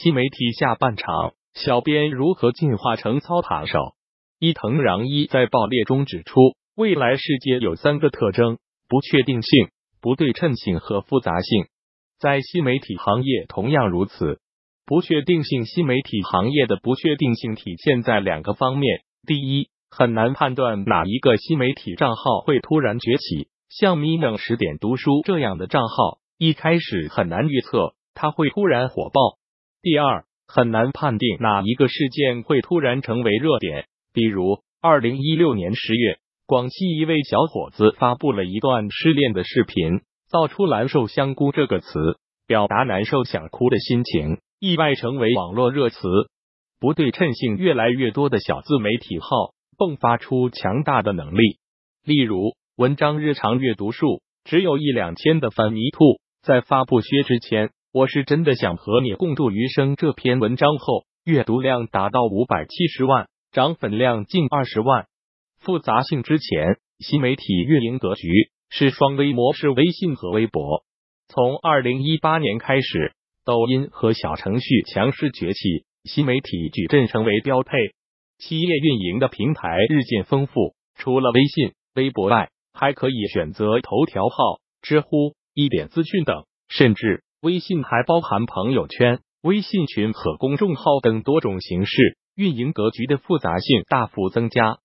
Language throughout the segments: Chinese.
新媒体下半场，小编如何进化成操盘手？伊藤穰一在爆裂中指出，未来世界有三个特征：不确定性、不对称性和复杂性。在新媒体行业同样如此。不确定性，新媒体行业的不确定性体现在两个方面：第一，很难判断哪一个新媒体账号会突然崛起，像咪蒙十点读书这样的账号，一开始很难预测它会突然火爆。第二，很难判定哪一个事件会突然成为热点。比如，二零一六年十月，广西一位小伙子发布了一段失恋的视频，造出“难受香菇”这个词，表达难受想哭的心情，意外成为网络热词。不对称性，越来越多的小自媒体号迸发出强大的能力。例如，文章日常阅读数只有一两千的翻迷兔，在发布薛之谦“我是真的想和你共度余生”这篇文章后，阅读量达到五百七十万。涨粉量近二十万。复杂性之前，新媒体运营格局是双微模式，微信和微博。从二零一八年开始，抖音和小程序强势崛起，新媒体矩阵成为标配。企业运营的平台日渐丰富，除了微信、微博外，还可以选择头条号、知乎、一点资讯等，甚至微信还包含朋友圈、微信群和公众号等多种形式。运营格局的复杂性大幅增加，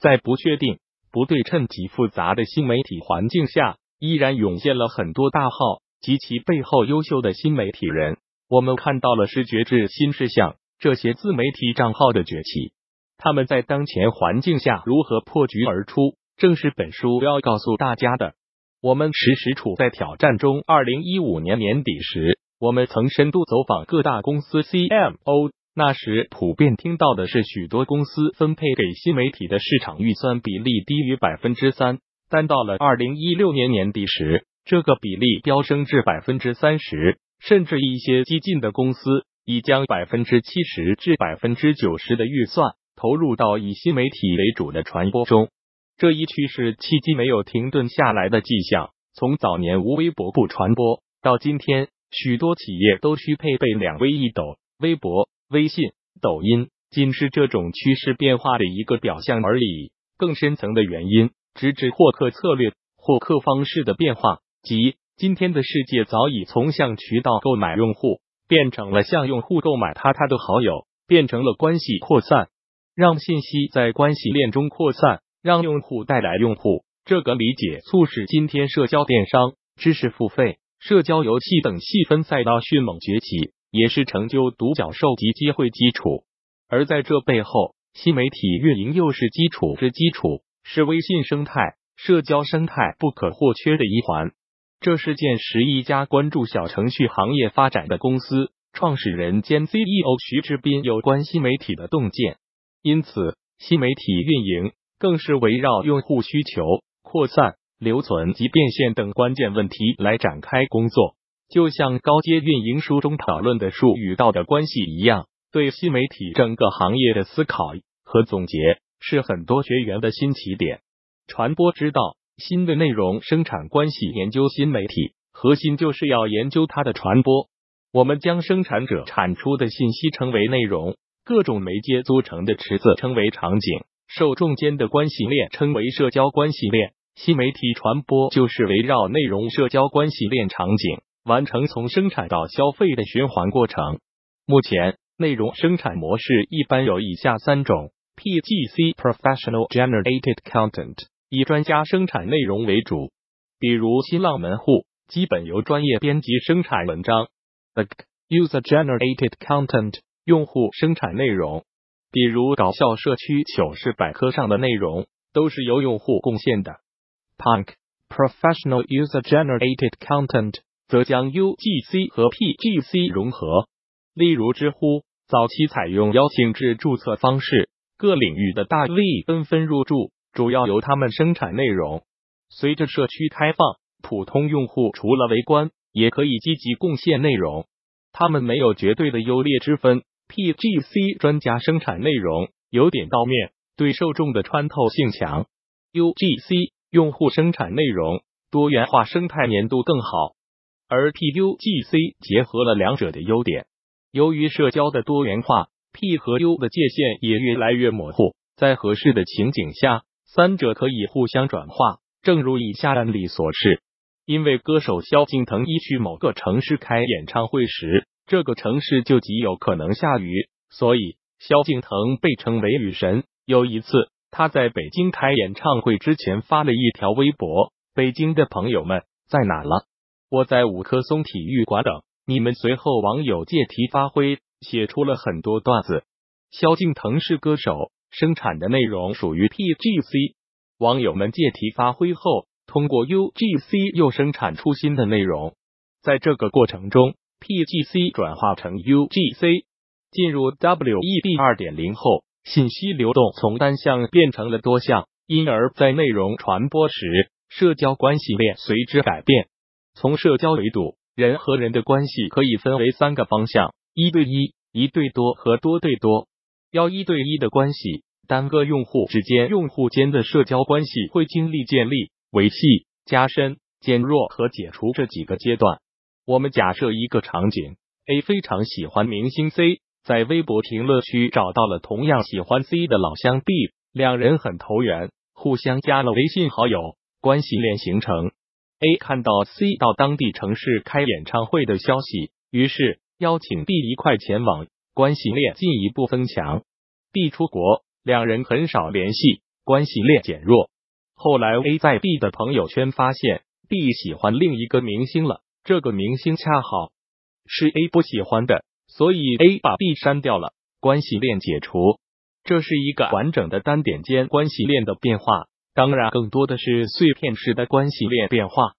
在不确定、不对称及复杂的新媒体环境下，依然涌现了很多大号及其背后优秀的新媒体人。我们看到了视觉制新事项这些自媒体账号的崛起，他们在当前环境下如何破局而出，正是本书要告诉大家的。我们时时处在挑战中。二零一五年年底时，我们曾深度走访各大公司 CMO。那时普遍听到的是，许多公司分配给新媒体的市场预算比例低于百分之三，但到了二零一六年年底时，这个比例飙升至百分之三十，甚至一些激进的公司已将百分之七十至百分之九十的预算投入到以新媒体为主的传播中。这一趋势迄今没有停顿下来的迹象。从早年无微博不传播，到今天许多企业都需配备两微一抖，微博。微信、抖音仅是这种趋势变化的一个表象而已。更深层的原因，直指获客策略、获客方式的变化，即今天的世界早已从向渠道购买用户，变成了向用户购买他他的好友，变成了关系扩散，让信息在关系链中扩散，让用户带来用户。这个理解促使今天社交电商、知识付费、社交游戏等细分赛道迅猛崛起。也是成就独角兽级机会基础，而在这背后，新媒体运营又是基础之基础，是微信生态、社交生态不可或缺的一环。这是件十一家关注小程序行业发展的公司创始人兼 CEO 徐志斌有关新媒体的洞见。因此，新媒体运营更是围绕用户需求、扩散、留存及变现等关键问题来展开工作。就像高阶运营书中讨论的术与道的关系一样，对新媒体整个行业的思考和总结，是很多学员的新起点。传播之道，新的内容生产关系研究新媒体，核心就是要研究它的传播。我们将生产者产出的信息称为内容，各种媒介组成的池子称为场景，受众间的关系链称为社交关系链。新媒体传播就是围绕内容社交关系链场景。完成从生产到消费的循环过程。目前，内容生产模式一般有以下三种：PGC（Professional Generated Content） 以专家生产内容为主，比如新浪门户基本由专业编辑生产文章；User Generated Content 用户生产内容，比如搞笑社区、糗事百科上的内容都是由用户贡献的；Punk（Professional User Generated Content）。则将 UGC 和 PGC 融合，例如知乎早期采用邀请制注册方式，各领域的大 V 纷纷入驻，主要由他们生产内容。随着社区开放，普通用户除了围观，也可以积极贡献内容。他们没有绝对的优劣之分。PGC 专家生产内容有点到面，对受众的穿透性强。UGC 用户生产内容多元化，生态粘度更好。而 PUGC 结合了两者的优点，由于社交的多元化，P 和 U 的界限也越来越模糊。在合适的情景下，三者可以互相转化。正如以下案例所示，因为歌手萧敬腾一去某个城市开演唱会时，这个城市就极有可能下雨，所以萧敬腾被称为雨神。有一次，他在北京开演唱会之前发了一条微博：“北京的朋友们在哪了？我在五棵松体育馆等你们。”随后，网友借题发挥，写出了很多段子。萧敬腾是歌手，生产的内容属于 PGC。网友们借题发挥后，通过 UGC 又生产出新的内容。在这个过程中，PGC 转化成 UGC，进入 WEB 二点零后。信息流动从单向变成了多向，因而，在内容传播时，社交关系链随之改变。从社交维度，人和人的关系可以分为三个方向：一对一、一对多和多对多。要一对一的关系，单个用户之间、用户间的社交关系会经历建立、维系、加深、减弱和解除这几个阶段。我们假设一个场景：A 非常喜欢明星 C。在微博评论区找到了同样喜欢 C 的老乡 B，两人很投缘，互相加了微信好友，关系链形成。A 看到 C 到当地城市开演唱会的消息，于是邀请 B 一块前往，关系链进一步增强。B 出国，两人很少联系，关系链减弱。后来 A 在 B 的朋友圈发现 B 喜欢另一个明星了，这个明星恰好是 A 不喜欢的。所以 A 把 B 删掉了，关系链解除，这是一个完整的单点间关系链的变化。当然，更多的是碎片式的关系链变化。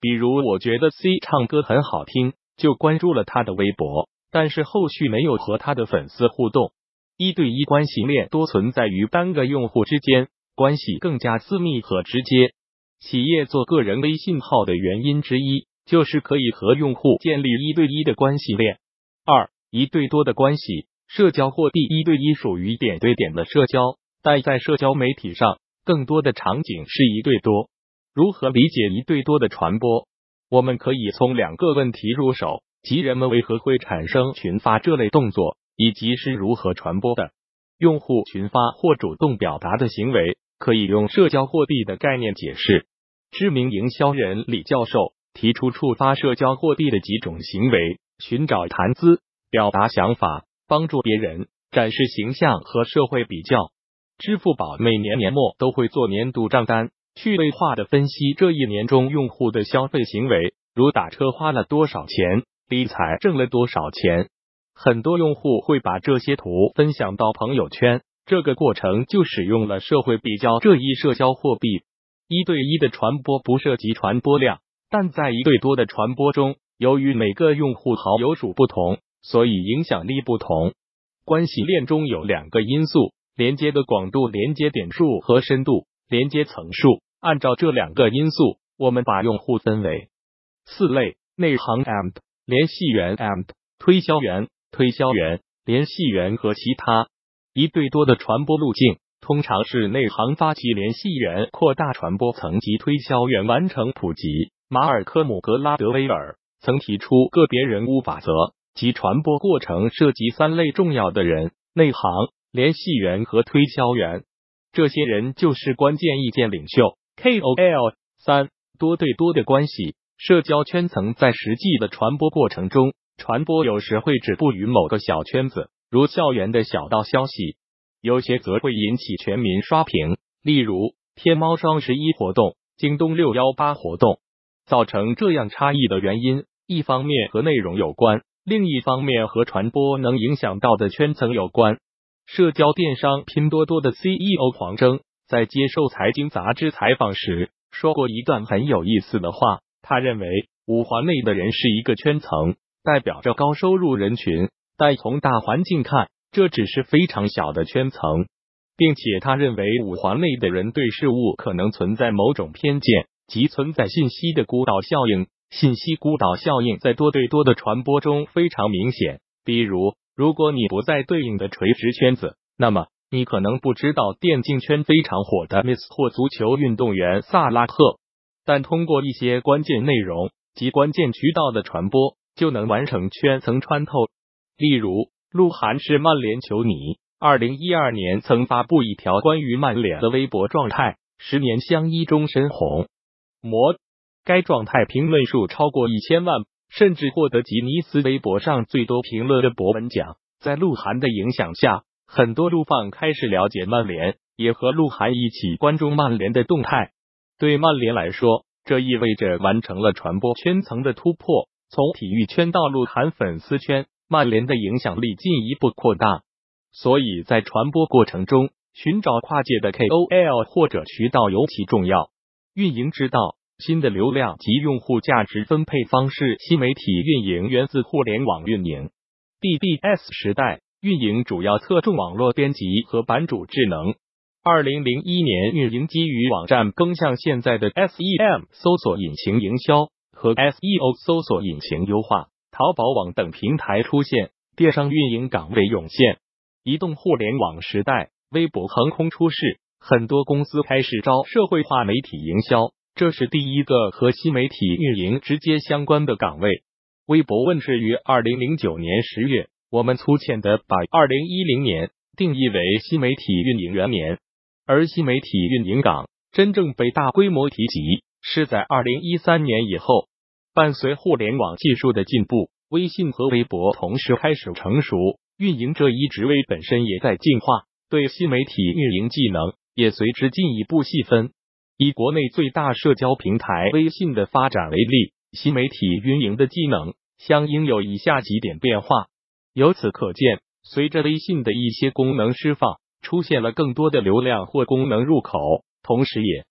比如，我觉得 C 唱歌很好听，就关注了他的微博，但是后续没有和他的粉丝互动。一对一关系链多存在于单个用户之间，关系更加私密和直接。企业做个人微信号的原因之一，就是可以和用户建立一对一的关系链。二一对多的关系，社交货币一对一属于点对点的社交，但在社交媒体上，更多的场景是一对多。如何理解一对多的传播？我们可以从两个问题入手：即人们为何会产生群发这类动作，以及是如何传播的。用户群发或主动表达的行为，可以用社交货币的概念解释。知名营销人李教授提出触发社交货币的几种行为：寻找谈资。表达想法，帮助别人，展示形象和社会比较。支付宝每年年末都会做年度账单，趣味化的分析这一年中用户的消费行为，如打车花了多少钱，理财挣了多少钱。很多用户会把这些图分享到朋友圈，这个过程就使用了社会比较这一社交货币。一对一的传播不涉及传播量，但在一对多的传播中，由于每个用户好友数不同。所以影响力不同，关系链中有两个因素：连接的广度、连接点数和深度、连接层数。按照这两个因素，我们把用户分为四类：内行 AMP、联系员 AMP、推销员、推销员、联系员和其他。一对多的传播路径通常是内行发起联系员扩大传播层级，推销员完成普及。马尔科姆格拉德威尔曾提出个别人物法则。其传播过程涉及三类重要的人：内行、联系员和推销员。这些人就是关键意见领袖 （KOL）。三多对多的关系，社交圈层在实际的传播过程中，传播有时会止步于某个小圈子，如校园的小道消息；有些则会引起全民刷屏，例如天猫双十一活动、京东六幺八活动。造成这样差异的原因，一方面和内容有关。另一方面，和传播能影响到的圈层有关。社交电商拼多多的 CEO 黄峥在接受财经杂志采访时说过一段很有意思的话。他认为五环内的人是一个圈层，代表着高收入人群，但从大环境看，这只是非常小的圈层，并且他认为五环内的人对事物可能存在某种偏见，即存在信息的孤岛效应。信息孤岛效应在多对多的传播中非常明显。比如，如果你不在对应的垂直圈子，那么你可能不知道电竞圈非常火的 Miss 或足球运动员萨拉赫。但通过一些关键内容及关键渠道的传播，就能完成圈层穿透。例如，鹿晗是曼联球迷，二零一二年曾发布一条关于曼联的微博状态：“十年相依，终身红。”魔，该状态评论数超过一千万，甚至获得吉尼斯微博上最多评论的博文奖。在鹿晗的影响下，很多鹿放开始了解曼联，也和鹿晗一起关注曼联的动态。对曼联来说，这意味着完成了传播圈层的突破，从体育圈到鹿晗粉丝圈。曼联的影响力进一步扩大，所以在传播过程中寻找跨界的 KOL 或者渠道尤其重要。运营之道，新的流量及用户价值分配方式，新媒体运营源自互联网运营。BBS 时代，运营主要侧重网络编辑和版主智能。二零零一年，运营基于网站更向现在的 SEM 搜索引擎营销和 SEO 搜索引擎优化。淘宝网等平台出现，电商运营岗位涌现。移动互联网时代，微博横空出世，很多公司开始招社会化媒体营销，这是第一个和新媒体运营直接相关的岗位。微博问世于二零零九年十月，我们粗浅的把二零一零年定义为新媒体运营元年，而新媒体运营岗真正被大规模提及是在二零一三年以后。伴随互联网技术的进步，微信和微博同时开始成熟，运营这一职位本身也在进化，对新媒体运营技能也随之进一步细分。以国内最大社交平台微信的发展为例，新媒体运营的技能相应有以下几点变化。由此可见，随着微信的一些功能释放，出现了更多的流量或功能入口，同时也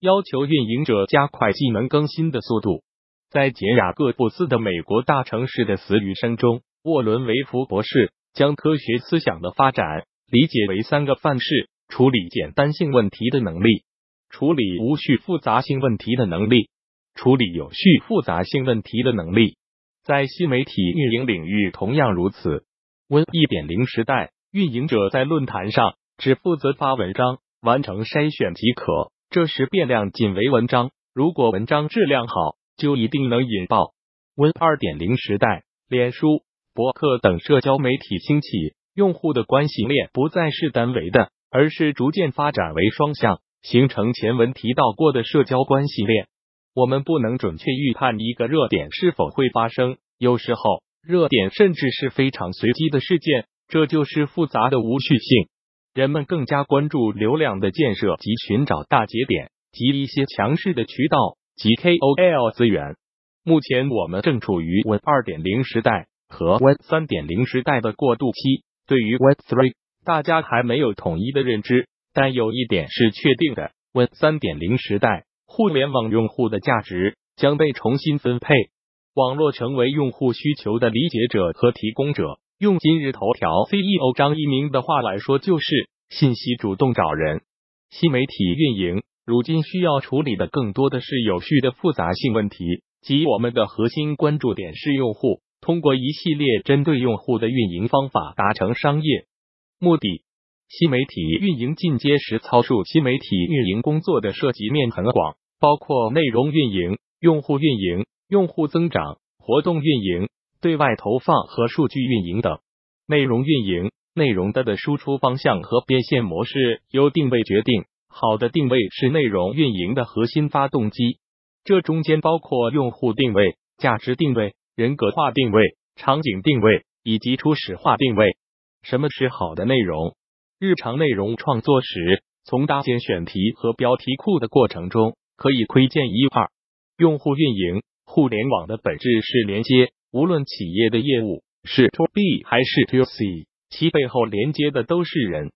要求运营者加快技能更新的速度。在杰雅各布斯的《美国大城市的死与生》中，沃伦·维弗博士将科学思想的发展理解为三个范式：处理简单性问题的能力，处理无序复杂性问题的能力，处理有序复杂性问题的能力。在新媒体运营领域同样如此。Win 一点零时代，运营者在论坛上只负责发文章，完成筛选即可。这时变量仅为文章，如果文章质量好。就一定能引爆。Win 二点零时代，脸书、博客等社交媒体兴起，用户的关系链不再是单维的，而是逐渐发展为双向，形成前文提到过的社交关系链。我们不能准确预判一个热点是否会发生，有时候热点甚至是非常随机的事件，这就是复杂的无序性。人们更加关注流量的建设及寻找大节点及一些强势的渠道。及 KOL 资源。目前我们正处于 Web 二点零时代和 Web 三点零时代的过渡期。对于 Web Three，大家还没有统一的认知，但有一点是确定的：Web 三点零时代，互联网用户的价值将被重新分配，网络成为用户需求的理解者和提供者。用今日头条 CEO 张一鸣的话来说，就是信息主动找人。新媒体运营。如今需要处理的更多的是有序的复杂性问题，即我们的核心关注点是用户，通过一系列针对用户的运营方法达成商业目的。新媒体运营进阶实操数新媒体运营工作的涉及面很广，包括内容运营、用户运营、用户增长、活动运营、对外投放和数据运营等。内容运营内容的的输出方向和变现模式由定位决定。好的定位是内容运营的核心发动机，这中间包括用户定位、价值定位、人格化定位、场景定位以及初始化定位。什么是好的内容？日常内容创作时，从搭建选题和标题库的过程中，可以窥见一二。用户运营，互联网的本质是连接，无论企业的业务是 to B 还是 to C，其背后连接的都是人。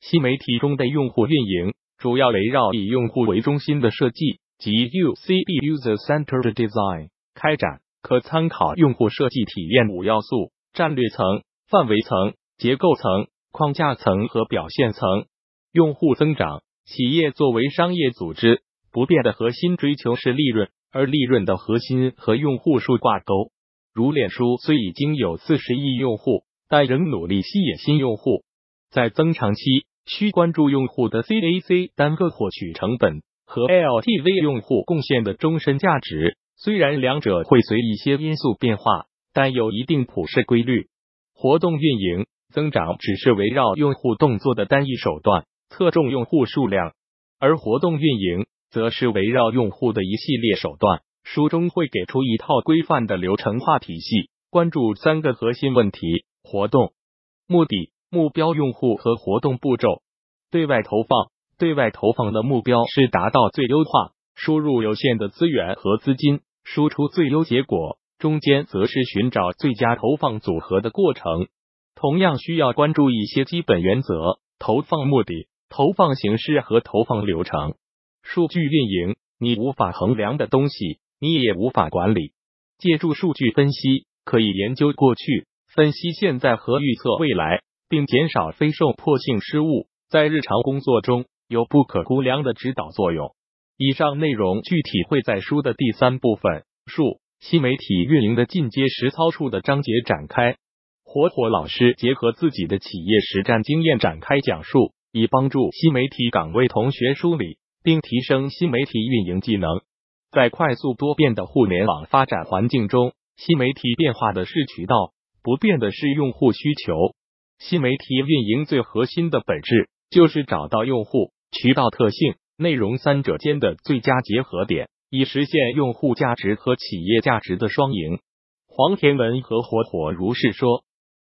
新媒体中的用户运营。主要围绕以用户为中心的设计及 UCB（User-Centered Design） 开展，可参考用户设计体验五要素：战略层、范围层、结构层、框架层和表现层。用户增长，企业作为商业组织，不变的核心追求是利润，而利润的核心和用户数挂钩。如脸书虽已经有四十亿用户，但仍努力吸引新用户，在增长期。需关注用户的 CAC 单个获取成本和 LTV 用户贡献的终身价值，虽然两者会随一些因素变化，但有一定普适规律。活动运营增长只是围绕用户动作的单一手段，侧重用户数量；而活动运营则是围绕用户的一系列手段。书中会给出一套规范的流程化体系，关注三个核心问题：活动目的、目标用户和活动步骤。对外投放，对外投放的目标是达到最优化，输入有限的资源和资金，输出最优结果。中间则是寻找最佳投放组合的过程，同样需要关注一些基本原则：投放目的、投放形式和投放流程。数据运营，你无法衡量的东西，你也无法管理。借助数据分析，可以研究过去、分析现在和预测未来，并减少非受迫性失误，在日常工作中有不可估量的指导作用。以上内容具体会在书的第三部分数。新媒体运营的进阶实操处的章节展开，火火老师结合自己的企业实战经验展开讲述，以帮助新媒体岗位同学梳理并提升新媒体运营技能。在快速多变的互联网发展环境中，新媒体变化的是渠道，不变的是用户需求。新媒体运营最核心的本质就是找到用户、渠道特性、内容三者间的最佳结合点。以实现用户价值和企业价值的双赢。黄天文和火火如是说。